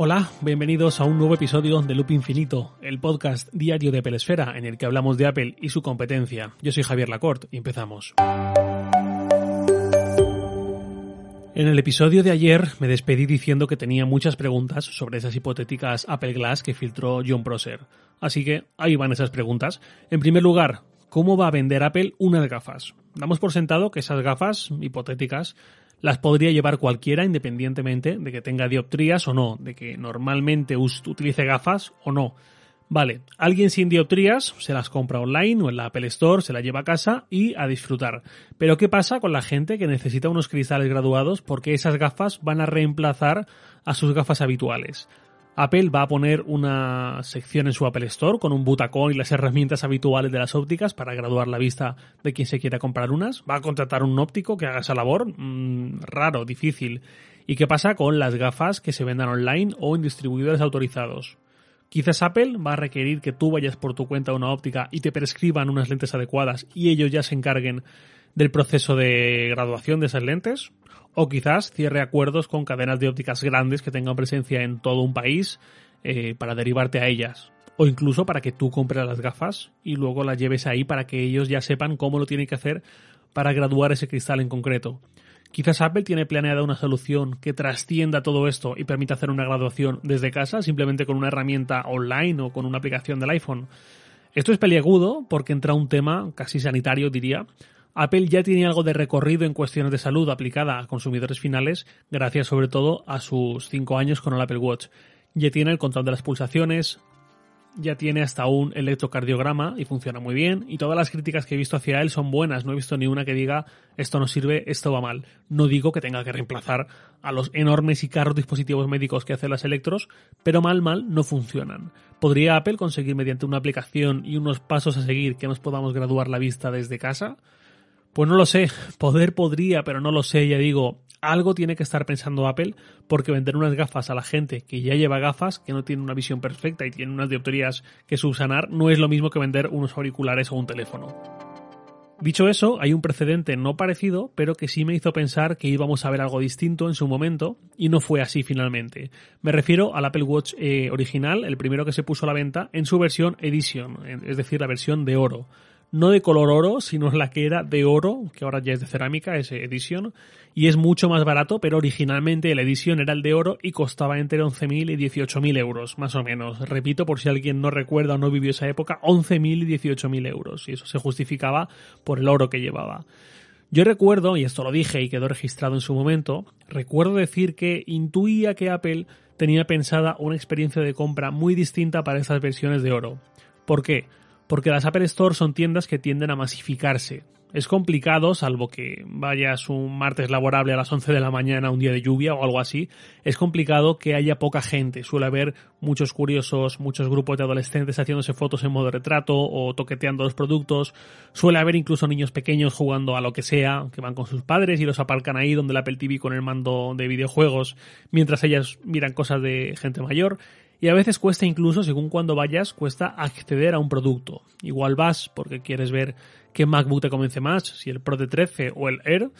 Hola, bienvenidos a un nuevo episodio de Loop Infinito, el podcast diario de Pelesfera en el que hablamos de Apple y su competencia. Yo soy Javier Lacorte y empezamos. En el episodio de ayer me despedí diciendo que tenía muchas preguntas sobre esas hipotéticas Apple Glass que filtró John Prosser. Así que ahí van esas preguntas. En primer lugar, ¿cómo va a vender Apple unas gafas? Damos por sentado que esas gafas hipotéticas las podría llevar cualquiera independientemente de que tenga dioptrías o no, de que normalmente utilice gafas o no. Vale, alguien sin dioptrías se las compra online o en la Apple Store, se las lleva a casa y a disfrutar. Pero ¿qué pasa con la gente que necesita unos cristales graduados porque esas gafas van a reemplazar a sus gafas habituales? Apple va a poner una sección en su Apple Store con un butacón y las herramientas habituales de las ópticas para graduar la vista de quien se quiera comprar unas. Va a contratar un óptico que haga esa labor. Mm, raro, difícil. ¿Y qué pasa con las gafas que se vendan online o en distribuidores autorizados? Quizás Apple va a requerir que tú vayas por tu cuenta a una óptica y te prescriban unas lentes adecuadas y ellos ya se encarguen del proceso de graduación de esas lentes o quizás cierre acuerdos con cadenas de ópticas grandes que tengan presencia en todo un país eh, para derivarte a ellas. O incluso para que tú compres las gafas y luego las lleves ahí para que ellos ya sepan cómo lo tienen que hacer para graduar ese cristal en concreto. Quizás Apple tiene planeada una solución que trascienda todo esto y permita hacer una graduación desde casa simplemente con una herramienta online o con una aplicación del iPhone. Esto es peliagudo porque entra un tema casi sanitario, diría, Apple ya tiene algo de recorrido en cuestiones de salud aplicada a consumidores finales, gracias sobre todo a sus 5 años con el Apple Watch. Ya tiene el control de las pulsaciones, ya tiene hasta un electrocardiograma y funciona muy bien. Y todas las críticas que he visto hacia él son buenas. No he visto ni una que diga esto no sirve, esto va mal. No digo que tenga que reemplazar a los enormes y caros dispositivos médicos que hacen las electros, pero mal mal no funcionan. ¿Podría Apple conseguir mediante una aplicación y unos pasos a seguir que nos podamos graduar la vista desde casa? Pues no lo sé, poder podría, pero no lo sé, ya digo, algo tiene que estar pensando Apple porque vender unas gafas a la gente que ya lleva gafas, que no tiene una visión perfecta y tiene unas dioptrías que subsanar, no es lo mismo que vender unos auriculares o un teléfono. Dicho eso, hay un precedente no parecido, pero que sí me hizo pensar que íbamos a ver algo distinto en su momento, y no fue así finalmente. Me refiero al Apple Watch eh, original, el primero que se puso a la venta, en su versión Edition, es decir, la versión de oro no de color oro, sino la que era de oro, que ahora ya es de cerámica, es edición, y es mucho más barato, pero originalmente la edición era el de oro y costaba entre 11.000 y 18.000 euros, más o menos. Repito, por si alguien no recuerda o no vivió esa época, 11.000 y 18.000 euros, y eso se justificaba por el oro que llevaba. Yo recuerdo, y esto lo dije y quedó registrado en su momento, recuerdo decir que intuía que Apple tenía pensada una experiencia de compra muy distinta para estas versiones de oro. ¿Por qué? Porque las Apple Store son tiendas que tienden a masificarse. Es complicado, salvo que vayas un martes laborable a las 11 de la mañana, un día de lluvia o algo así, es complicado que haya poca gente. Suele haber muchos curiosos, muchos grupos de adolescentes haciéndose fotos en modo retrato o toqueteando los productos. Suele haber incluso niños pequeños jugando a lo que sea, que van con sus padres y los aparcan ahí donde la Apple TV con el mando de videojuegos, mientras ellas miran cosas de gente mayor y a veces cuesta incluso, según cuando vayas, cuesta acceder a un producto. Igual vas porque quieres ver qué MacBook te convence más, si el Pro de 13 o el Air,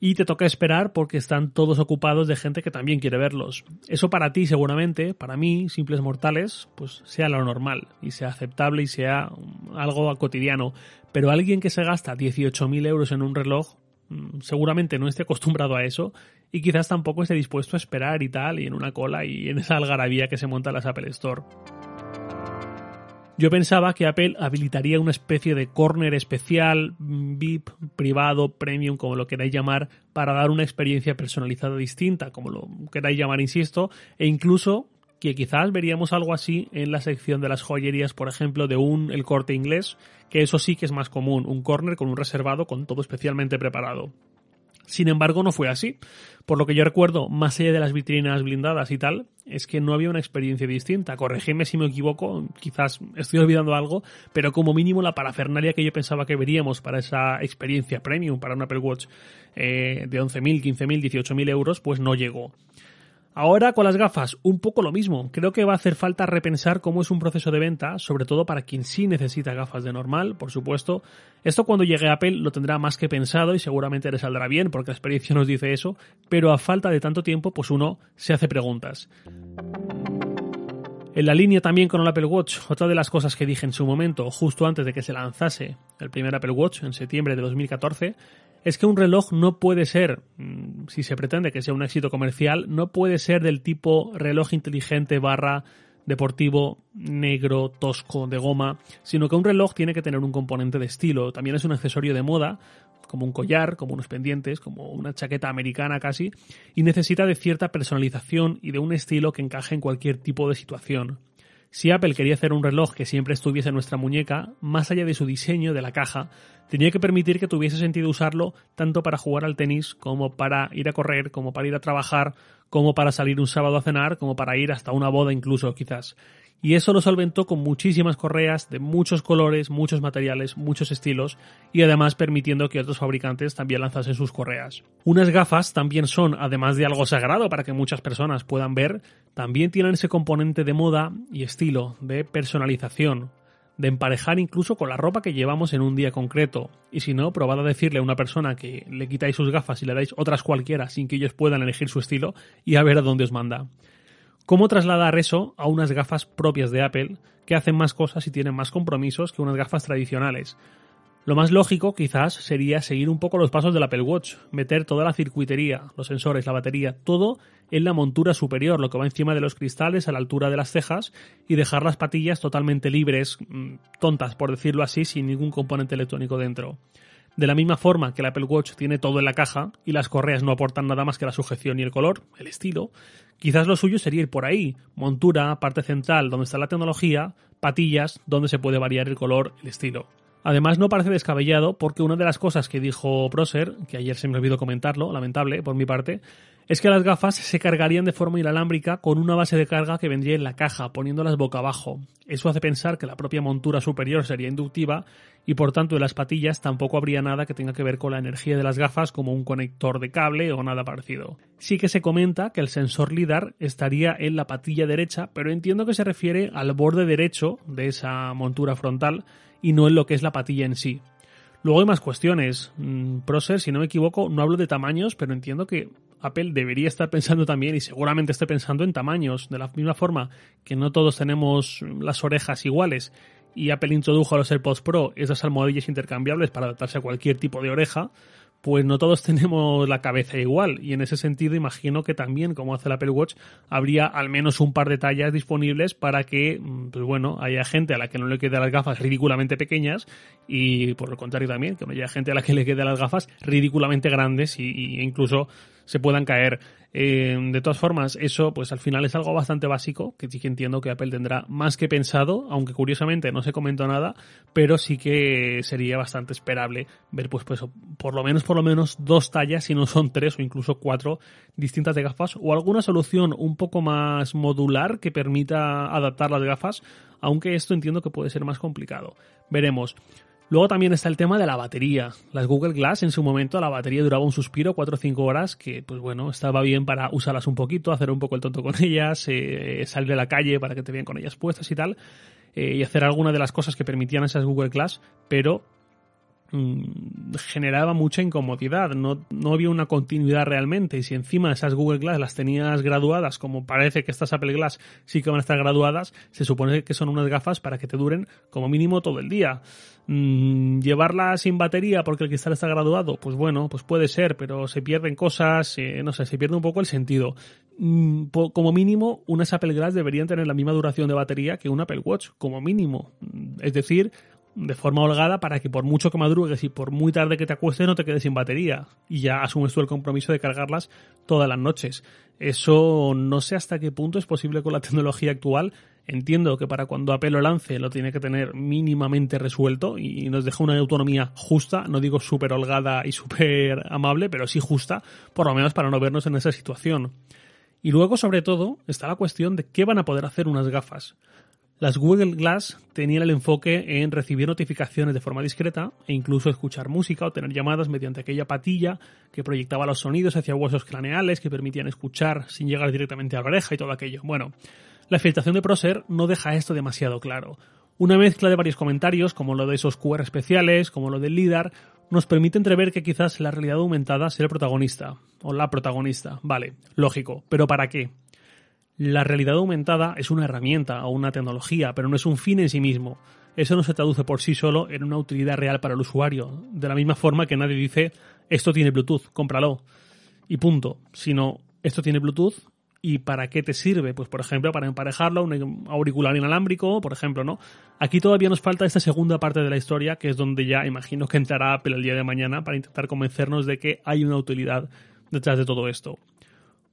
y te toca esperar porque están todos ocupados de gente que también quiere verlos. Eso para ti seguramente, para mí, simples mortales, pues sea lo normal y sea aceptable y sea algo cotidiano. Pero alguien que se gasta 18.000 euros en un reloj, mm, seguramente no esté acostumbrado a eso y quizás tampoco esté dispuesto a esperar y tal, y en una cola y en esa algarabía que se monta en las Apple Store. Yo pensaba que Apple habilitaría una especie de corner especial, VIP, privado, premium, como lo queráis llamar, para dar una experiencia personalizada distinta, como lo queráis llamar, insisto, e incluso que quizás veríamos algo así en la sección de las joyerías, por ejemplo, de un el corte inglés, que eso sí que es más común, un corner con un reservado con todo especialmente preparado. Sin embargo, no fue así. Por lo que yo recuerdo, más allá de las vitrinas blindadas y tal, es que no había una experiencia distinta. Corregime si me equivoco, quizás estoy olvidando algo, pero como mínimo la parafernalia que yo pensaba que veríamos para esa experiencia premium, para un Apple Watch eh, de 11.000, 15.000, 18.000 euros, pues no llegó. Ahora con las gafas, un poco lo mismo. Creo que va a hacer falta repensar cómo es un proceso de venta, sobre todo para quien sí necesita gafas de normal, por supuesto. Esto cuando llegue a Apple lo tendrá más que pensado y seguramente le saldrá bien, porque la experiencia nos dice eso, pero a falta de tanto tiempo, pues uno se hace preguntas. En la línea también con el Apple Watch, otra de las cosas que dije en su momento, justo antes de que se lanzase el primer Apple Watch en septiembre de 2014, es que un reloj no puede ser, mm, si se pretende que sea un éxito comercial, no puede ser del tipo reloj inteligente barra deportivo, negro, tosco, de goma, sino que un reloj tiene que tener un componente de estilo. También es un accesorio de moda, como un collar, como unos pendientes, como una chaqueta americana casi, y necesita de cierta personalización y de un estilo que encaje en cualquier tipo de situación. Si Apple quería hacer un reloj que siempre estuviese en nuestra muñeca, más allá de su diseño, de la caja, tenía que permitir que tuviese sentido usarlo tanto para jugar al tenis como para ir a correr, como para ir a trabajar, como para salir un sábado a cenar, como para ir hasta una boda incluso quizás y eso lo solventó con muchísimas correas de muchos colores, muchos materiales, muchos estilos y además permitiendo que otros fabricantes también lanzasen sus correas. Unas gafas también son, además de algo sagrado para que muchas personas puedan ver, también tienen ese componente de moda y estilo, de personalización, de emparejar incluso con la ropa que llevamos en un día concreto. Y si no, probad a decirle a una persona que le quitáis sus gafas y le dais otras cualquiera sin que ellos puedan elegir su estilo y a ver a dónde os manda. ¿Cómo trasladar eso a unas gafas propias de Apple que hacen más cosas y tienen más compromisos que unas gafas tradicionales? Lo más lógico quizás sería seguir un poco los pasos del Apple Watch, meter toda la circuitería, los sensores, la batería, todo en la montura superior, lo que va encima de los cristales a la altura de las cejas y dejar las patillas totalmente libres, mm, tontas por decirlo así, sin ningún componente electrónico dentro. De la misma forma que el Apple Watch tiene todo en la caja y las correas no aportan nada más que la sujeción y el color, el estilo, quizás lo suyo sería ir por ahí. Montura, parte central donde está la tecnología, patillas donde se puede variar el color, el estilo. Además, no parece descabellado porque una de las cosas que dijo Proser, que ayer se me olvidó comentarlo, lamentable por mi parte, es que las gafas se cargarían de forma inalámbrica con una base de carga que vendría en la caja, poniéndolas boca abajo. Eso hace pensar que la propia montura superior sería inductiva y por tanto en las patillas tampoco habría nada que tenga que ver con la energía de las gafas como un conector de cable o nada parecido. Sí que se comenta que el sensor LIDAR estaría en la patilla derecha, pero entiendo que se refiere al borde derecho de esa montura frontal y no en lo que es la patilla en sí. Luego hay más cuestiones. Mm, Procer, si no me equivoco, no hablo de tamaños, pero entiendo que Apple debería estar pensando también, y seguramente esté pensando en tamaños, de la misma forma que no todos tenemos las orejas iguales, y Apple introdujo a los AirPods Pro esas almohadillas intercambiables para adaptarse a cualquier tipo de oreja, pues no todos tenemos la cabeza igual. Y en ese sentido imagino que también como hace el Apple Watch habría al menos un par de tallas disponibles para que mm, pues bueno haya gente a la que no le quede las gafas ridículamente pequeñas y por el contrario también que no haya gente a la que le quede las gafas ridículamente grandes y, incluso se puedan caer eh, de todas formas, eso pues al final es algo bastante básico, que sí que entiendo que Apple tendrá más que pensado, aunque curiosamente no se comentó nada, pero sí que sería bastante esperable ver pues, pues por lo menos por lo menos dos tallas, si no son tres o incluso cuatro distintas de gafas, o alguna solución un poco más modular que permita adaptar las gafas, aunque esto entiendo que puede ser más complicado. Veremos. Luego también está el tema de la batería. Las Google Glass en su momento la batería duraba un suspiro, 4 o 5 horas, que pues bueno, estaba bien para usarlas un poquito, hacer un poco el tonto con ellas, eh, salir a la calle para que te vean con ellas puestas y tal, eh, y hacer alguna de las cosas que permitían esas Google Glass, pero generaba mucha incomodidad, no, no había una continuidad realmente, y si encima esas Google Glass las tenías graduadas, como parece que estas Apple Glass sí que van a estar graduadas, se supone que son unas gafas para que te duren como mínimo todo el día. Mm, llevarla sin batería porque el cristal está graduado, pues bueno, pues puede ser, pero se pierden cosas, eh, no sé, se pierde un poco el sentido. Mm, como mínimo, unas Apple Glass deberían tener la misma duración de batería que un Apple Watch, como mínimo. Es decir, de forma holgada para que por mucho que madrugues y por muy tarde que te acuestes no te quedes sin batería y ya asumes tú el compromiso de cargarlas todas las noches. Eso no sé hasta qué punto es posible con la tecnología actual. Entiendo que para cuando Apple lo lance lo tiene que tener mínimamente resuelto y nos deja una autonomía justa, no digo súper holgada y súper amable, pero sí justa, por lo menos para no vernos en esa situación. Y luego, sobre todo, está la cuestión de qué van a poder hacer unas gafas. Las Google Glass tenían el enfoque en recibir notificaciones de forma discreta e incluso escuchar música o tener llamadas mediante aquella patilla que proyectaba los sonidos hacia huesos craneales que permitían escuchar sin llegar directamente a la oreja y todo aquello. Bueno, la filtración de Proser no deja esto demasiado claro. Una mezcla de varios comentarios, como lo de esos QR especiales, como lo del LIDAR, nos permite entrever que quizás la realidad aumentada sea el protagonista, o la protagonista. Vale, lógico, pero ¿para qué? La realidad aumentada es una herramienta o una tecnología, pero no es un fin en sí mismo. Eso no se traduce por sí solo en una utilidad real para el usuario, de la misma forma que nadie dice esto tiene Bluetooth, cómpralo y punto, sino esto tiene Bluetooth y para qué te sirve, pues por ejemplo para emparejarlo a un auricular inalámbrico, por ejemplo, ¿no? Aquí todavía nos falta esta segunda parte de la historia, que es donde ya imagino que entrará Apple el día de mañana para intentar convencernos de que hay una utilidad detrás de todo esto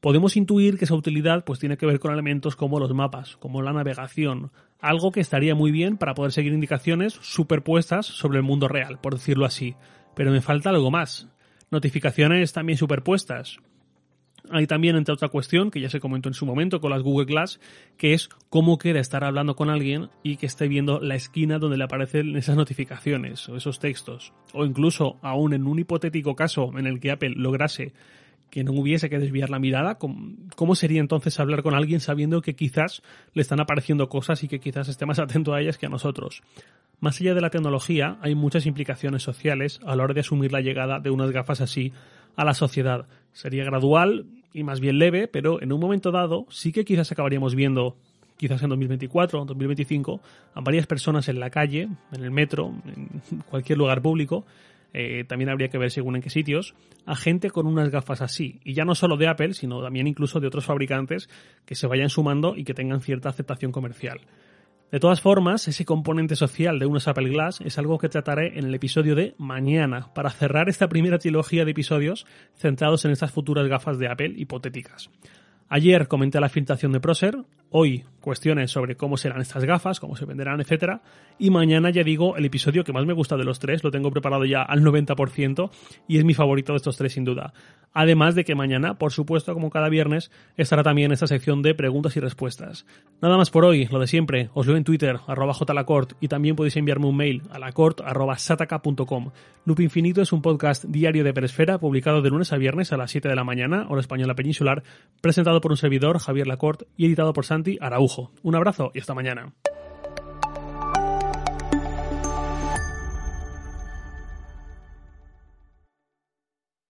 podemos intuir que esa utilidad pues tiene que ver con elementos como los mapas, como la navegación, algo que estaría muy bien para poder seguir indicaciones superpuestas sobre el mundo real, por decirlo así. Pero me falta algo más. Notificaciones también superpuestas. Hay también, entre otra cuestión, que ya se comentó en su momento con las Google Glass, que es cómo queda estar hablando con alguien y que esté viendo la esquina donde le aparecen esas notificaciones o esos textos. O incluso, aún en un hipotético caso en el que Apple lograse que no hubiese que desviar la mirada, ¿cómo sería entonces hablar con alguien sabiendo que quizás le están apareciendo cosas y que quizás esté más atento a ellas que a nosotros? Más allá de la tecnología, hay muchas implicaciones sociales a la hora de asumir la llegada de unas gafas así a la sociedad. Sería gradual y más bien leve, pero en un momento dado sí que quizás acabaríamos viendo quizás en 2024 o 2025, a varias personas en la calle, en el metro, en cualquier lugar público, eh, también habría que ver según en qué sitios, a gente con unas gafas así. Y ya no solo de Apple, sino también incluso de otros fabricantes que se vayan sumando y que tengan cierta aceptación comercial. De todas formas, ese componente social de unos Apple Glass es algo que trataré en el episodio de mañana, para cerrar esta primera trilogía de episodios centrados en estas futuras gafas de Apple hipotéticas. Ayer comenté la filtración de Procer, hoy cuestiones sobre cómo serán estas gafas, cómo se venderán, etcétera, y mañana ya digo el episodio que más me gusta de los tres, lo tengo preparado ya al 90% y es mi favorito de estos tres sin duda. Además de que mañana, por supuesto, como cada viernes, estará también esta sección de preguntas y respuestas. Nada más por hoy, lo de siempre, os leo en Twitter, arroba jlacort, y también podéis enviarme un mail a lacort arroba sataka.com. Loop Infinito es un podcast diario de Peresfera, publicado de lunes a viernes a las 7 de la mañana, hora española peninsular, presentado por un servidor, Javier Lacorte, y editado por Araujo. Un abrazo y hasta mañana.